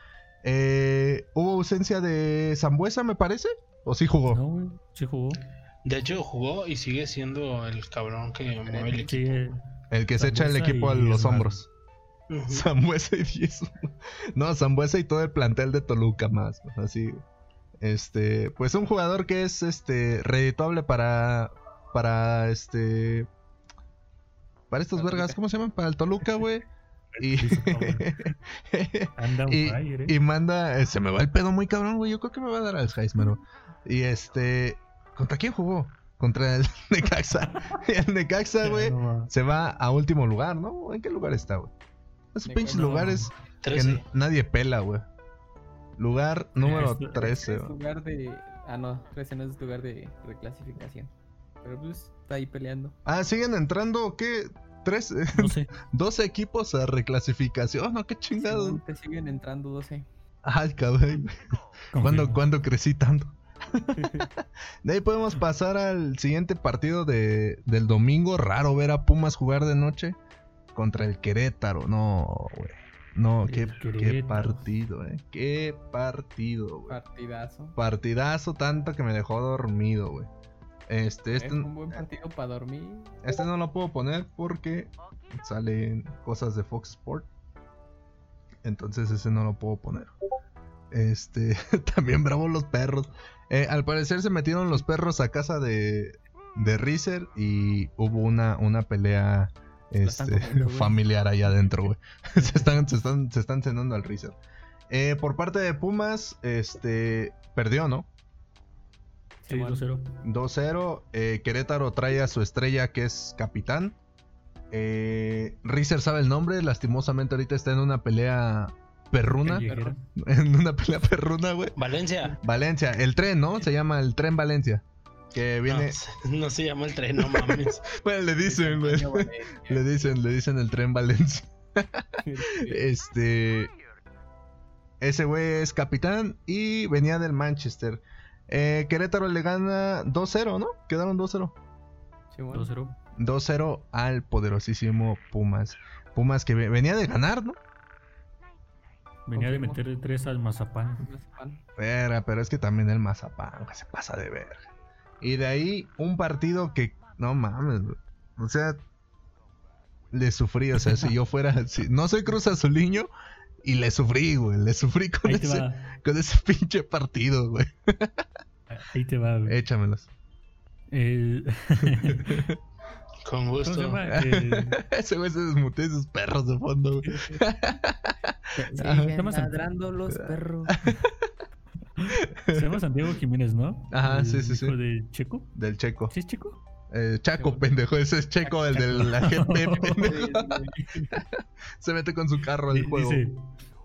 Eh, ¿Hubo ausencia de Zambuesa, me parece? ¿O sí jugó? No, sí jugó. De hecho, jugó y sigue siendo el cabrón que mueve el equipo. el que se echa el equipo a los hombros. Zambuesa y 10. No, Zambuesa y todo el plantel de Toluca más. Así. Este. Pues un jugador que es este. redituable para. Para este. Para estos vergas, ¿cómo se llaman? Para el Toluca, güey. Y, ¿eh? y, manda, se me va el pedo muy cabrón, güey. Yo creo que me va a dar Alzheimer. Y este, ¿Contra quién jugó? Contra el Necaxa. el Necaxa, güey, se va a último lugar, ¿no? ¿En qué lugar está, güey? Esos pinches lugares que nadie pela, güey. Lugar número 13. Es lugar de... Ah, no, 13 no es lugar de reclasificación. Pero pues está ahí peleando. Ah, siguen entrando, ¿qué? ¿Tres? 12 equipos a reclasificación, ¿no? Qué chingado. te siguen entrando 12. Ay, cabrón. ¿Cuándo, ¿Cuándo crecí tanto? de ahí podemos pasar al siguiente partido de, del domingo. Raro ver a Pumas jugar de noche contra el Querétaro. No, güey. No, qué, qué, partido, eh. Qué partido, güey. Partidazo. Partidazo tanto que me dejó dormido, güey. Este, este, es un buen partido para dormir. Este no lo puedo poner porque salen cosas de Fox Sport. Entonces ese no lo puedo poner. Este, también bravos los perros. Eh, al parecer se metieron los perros a casa de, de y hubo una, una pelea este, familiar allá adentro, güey. se, están, se, están, se están cenando al Reeser. Eh, por parte de Pumas, este, perdió, ¿no? Sí, 2-0. 2-0. Eh, Querétaro trae a su estrella que es capitán. Eh, sabe el nombre, lastimosamente ahorita está en una pelea perruna. En una pelea perruna, güey. Valencia. Valencia. El tren, ¿no? Se llama el tren Valencia. Que viene. No, se llama el tren, no mames. bueno, le dicen, güey. le dicen, le dicen el tren Valencia. este. Ese güey es capitán y venía del Manchester. Eh, Querétaro le gana 2-0, ¿no? Quedaron 2-0. Sí, 2-0. 2-0 al poderosísimo Pumas. Pumas que venía de ganar, ¿no? Venía de meter tres al Mazapán. Pero, pero es que también el Mazapán se pasa de ver. Y de ahí un partido que, no mames, o sea, le sufrí, o sea, si yo fuera, si, no soy Cruz Azuliño y le sufrí, güey, le sufrí con, ese, con ese pinche partido, güey. Ahí te va, güey. Échamelos. El... Con gusto. Ese güey se desmutea esos perros de fondo, güey. Siguen ladrando los perros. Se llama Santiago Jiménez, ¿no? Ajá, sí, sí, sí. ¿De Checo? Del Checo. ¿Sí es Checo? Eh, Chaco, pendejo, ese es Checo, el de la gente, pendejo. se mete con su carro al juego.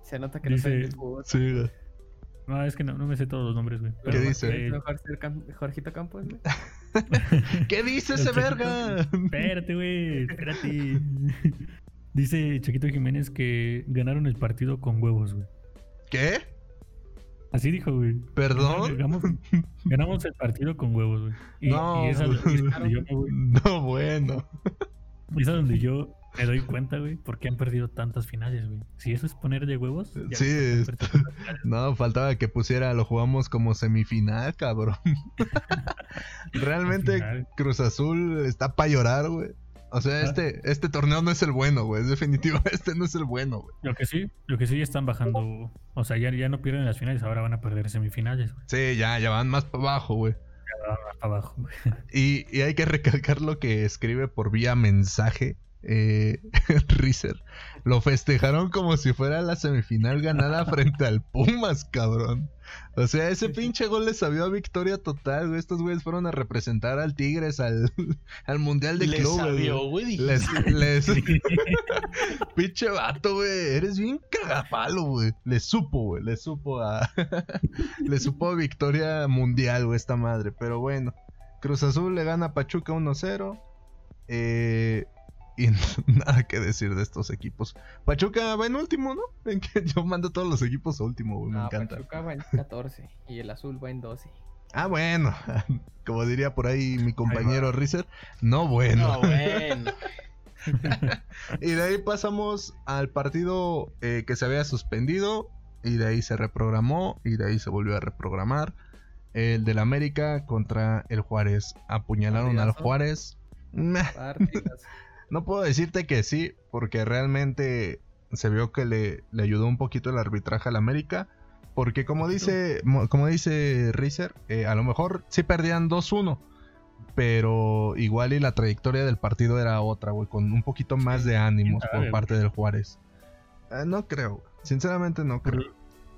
se nota que no sabe fútbol. Sí, güey. No, es que no, no, me sé todos los nombres, güey. ¿Qué dice? ¿Es mejor ser Jorgito Campos, güey? ¿Qué dice ese verga? Espérate, güey, espérate. Dice Chiquito Jiménez que ganaron el partido con huevos, güey. ¿Qué? Así dijo, güey. ¿Perdón? Ganamos, el partido con huevos, güey. no, y donde yo No, bueno. Y es donde yo me doy cuenta, güey, por qué han perdido tantas finales, güey. Si eso es poner de huevos. Sí, no, faltaba que pusiera, lo jugamos como semifinal, cabrón. Realmente Cruz Azul está para llorar, güey. O sea, este, este torneo no es el bueno, güey. Es definitivo, este no es el bueno, güey. Lo que sí, lo que sí ya están bajando. O sea, ya, ya no pierden las finales, ahora van a perder semifinales, güey. Sí, ya, ya van más para abajo, güey. Ya van más para abajo, güey. Y, y hay que recalcar lo que escribe por vía mensaje eh, Lo festejaron como si fuera la semifinal ganada frente al Pumas, cabrón. O sea, ese pinche gol les sabió a victoria total, güey. Estos güeyes fueron a representar al Tigres al, al Mundial de Clubes. güey. Les, les... pinche vato, güey. Eres bien cagapalo, güey. Le supo, güey. Le supo a... le supo a victoria mundial, güey, esta madre. Pero bueno. Cruz Azul le gana a Pachuca 1-0. Eh, y nada que decir de estos equipos. Pachuca va en último, ¿no? En que yo mando todos los equipos a último, güey. Me encanta. Pachuca va en 14 y el azul va en 12. Ah, bueno. Como diría por ahí mi compañero Rizer, no bueno. No bueno. y de ahí pasamos al partido eh, que se había suspendido. Y de ahí se reprogramó. Y de ahí se volvió a reprogramar. El del América contra el Juárez. Apuñalaron al Juárez. No puedo decirte que sí, porque realmente se vio que le, ayudó un poquito el arbitraje al América. Porque como dice, como dice Rizer, eh, a lo mejor sí perdían 2-1. Pero igual y la trayectoria del partido era otra, güey, con un poquito más de ánimos por parte del Juárez. Eh, no creo, sinceramente no creo.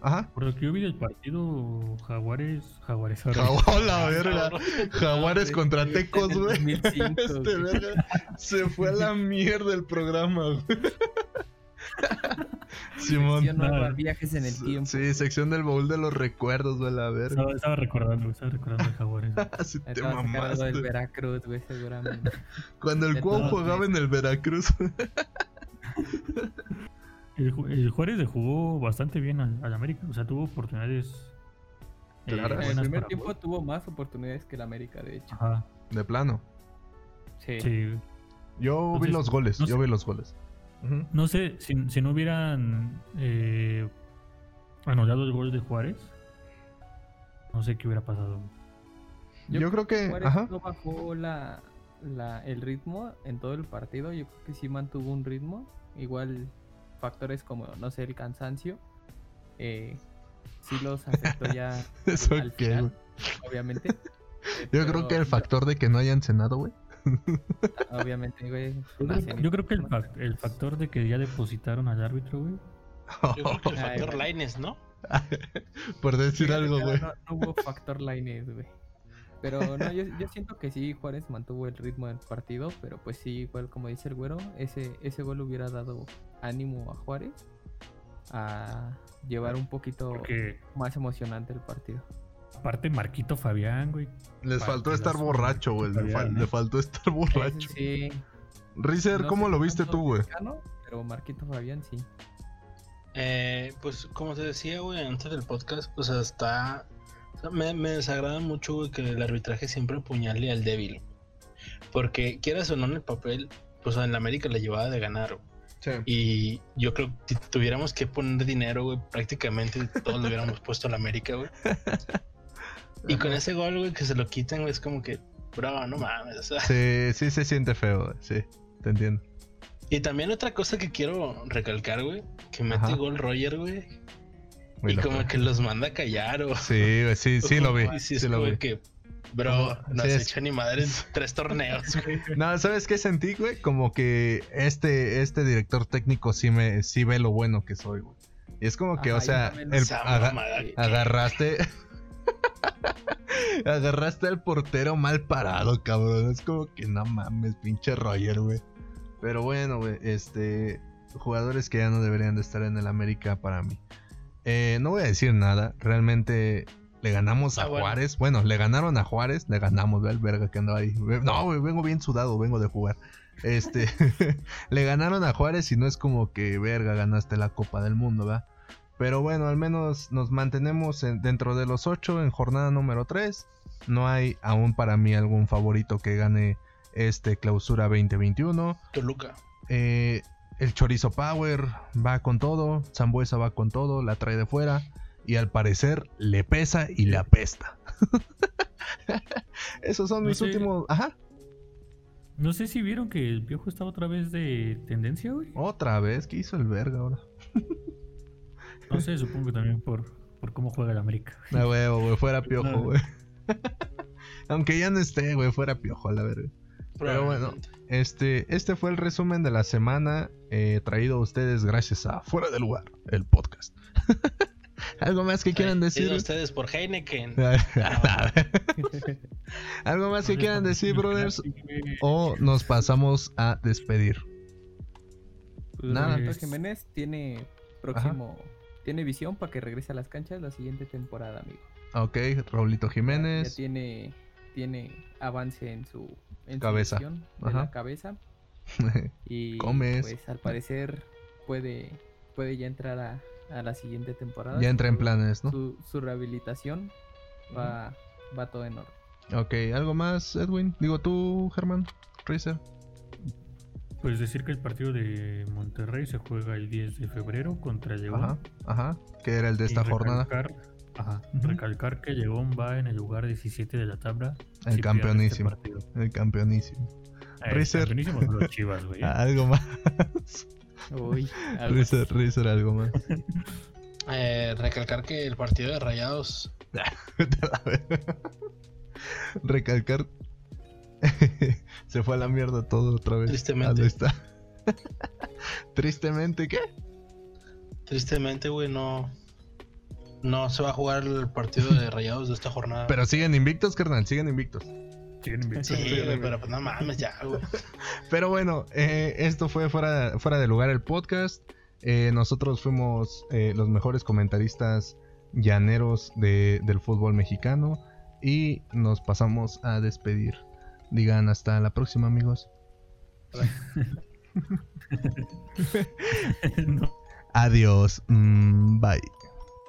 Ajá. Por lo que yo vi del partido, Jaguares. Jaguares. Jaguares, verga. Jaguares contra Tecos, güey. Este verga se fue a la mierda el programa, güey. Simón. Sección viajes en el tiempo. Sí, sección del baúl de los recuerdos, güey, la verga. Estaba, estaba recordando, estaba recordando el Jaguares. sí, te mamaste. del Veracruz, güey, seguramente. Cuando el Cuau jugaba en el Veracruz. El, Juárez le jugó bastante bien al, América. O sea, tuvo oportunidades. Eh, claro, en el primer tiempo tuvo más oportunidades que el América, de hecho. Ajá. De plano. Sí. Yo vi los goles, yo vi los goles. No sé, si, no hubieran eh, anulado el gol de Juárez, no sé qué hubiera pasado. Yo, creo que Juárez ajá. no bajó la, la, el ritmo en todo el partido. Yo creo que sí mantuvo un ritmo. Igual factores como, no sé, el cansancio, eh, sí los afectó ya ¿Eso al final, obviamente. Yo creo que el factor de que no hayan cenado, güey. Ah, obviamente, güey. Yo, creo que el, el, factor de que ya depositaron al árbitro, güey. Yo creo que el factor Lines, ¿no? Por decir algo, güey. No, hubo factor Lines, güey. Pero no, yo, yo, siento que sí, Juárez mantuvo el ritmo del partido, pero pues sí, igual como dice el güero, ese, ese gol hubiera dado ánimo a Juárez a llevar un poquito más emocionante el partido. Aparte, Marquito Fabián, güey. Les faltó estar borracho, güey. Le, faltó estar borracho. Sí. Rizer, ¿cómo lo viste tú, güey? Pero Marquito Fabián sí. Eh, pues como te decía, güey, antes del podcast, pues hasta... me, me, desagrada mucho, güey, que el arbitraje siempre apuñale al débil. Porque quieras o no en el papel, pues en la América le llevaba de ganar, y yo creo que si tuviéramos que poner dinero, güey, prácticamente todos lo hubiéramos puesto a la América, güey. Y con ese gol, güey, que se lo quitan, güey, es como que, bro, no mames. O sea. Sí, sí se siente feo, güey. Sí, te entiendo. Y también otra cosa que quiero recalcar, güey, que mete gol Roger, güey. y como que los manda a callar, o. Sí, güey, sí, sí lo vi. Sí, sí lo vi. que Bro, no has hecho ni madre en tres torneos, güey. No, ¿sabes qué sentí, güey? Como que este, este director técnico sí me sí ve lo bueno que soy, güey. Y es como que, o sea, agarraste. agarraste al portero mal parado, cabrón. Es como que no mames, pinche Roger, güey. Pero bueno, güey, este. Jugadores que ya no deberían de estar en el América para mí. Eh, no voy a decir nada. Realmente le ganamos a ah, Juárez. Bueno. le ganaron a Juárez. Le ganamos, ve el verga que andaba ahí. No, vengo bien sudado, vengo de jugar. Este, le ganaron a Juárez y no es como que, verga, ganaste la Copa del Mundo, ¿verdad? Pero bueno, al menos nos mantenemos dentro de los ocho en jornada número 3. No hay aún para mí algún favorito que gane este clausura 2021. Toluca. Eh, el Chorizo Power va con todo. Zambuesa va con todo. La trae de fuera y al parecer le pesa y le apesta. Esos son mis últimos. Ajá. No sé si vieron que el viejo está otra vez de tendencia, güey. Otra vez, ¿qué hizo el verga ahora? no sé, supongo que también por, por cómo juega el América. No, huevo, güey, fuera piojo, güey. Aunque ya no esté, güey, fuera piojo, a la verga. Pero bueno, este, este fue el resumen de la semana eh, traído a ustedes gracias a Fuera del Lugar, el podcast. ¿Algo más que quieran decir? ustedes por Heineken. ¿Algo más que quieran decir, brothers? ¿O nos pasamos a despedir? Pues, Nada. Pues Jiménez tiene próximo... Tiene visión para que regrese a las canchas la siguiente temporada, amigo. Ok, Raulito Jiménez. Ya, tiene, tiene avance en su cabeza. la cabeza. y pues al parecer puede, puede ya entrar a, a la siguiente temporada. Ya entra en planes, ¿no? Su, su rehabilitación va, va todo en orden. Ok, ¿algo más, Edwin? Digo tú, Germán, Rizer. Pues decir que el partido de Monterrey se juega el 10 de febrero contra León. Ajá, ajá, que era el de esta jornada. Ajá, recalcar que León va en el lugar 17 de la tabla. El campeonísimo. el campeonísimo. El campeonísimo son los chivas, güey. Algo más. Uy, algo, algo más. Eh, recalcar que el partido de Rayados. recalcar. Se fue a la mierda todo otra vez. Tristemente. Está. Tristemente, ¿qué? Tristemente, güey, no. No se va a jugar el partido de Rayados de esta jornada. Pero siguen invictos, carnal, siguen invictos. Sí, pero pues no mames, ya, güey. Pero bueno, eh, esto fue fuera, fuera de lugar el podcast. Eh, nosotros fuimos eh, los mejores comentaristas llaneros del fútbol mexicano y nos pasamos a despedir. Digan hasta la próxima, amigos. Adiós. Mm, bye.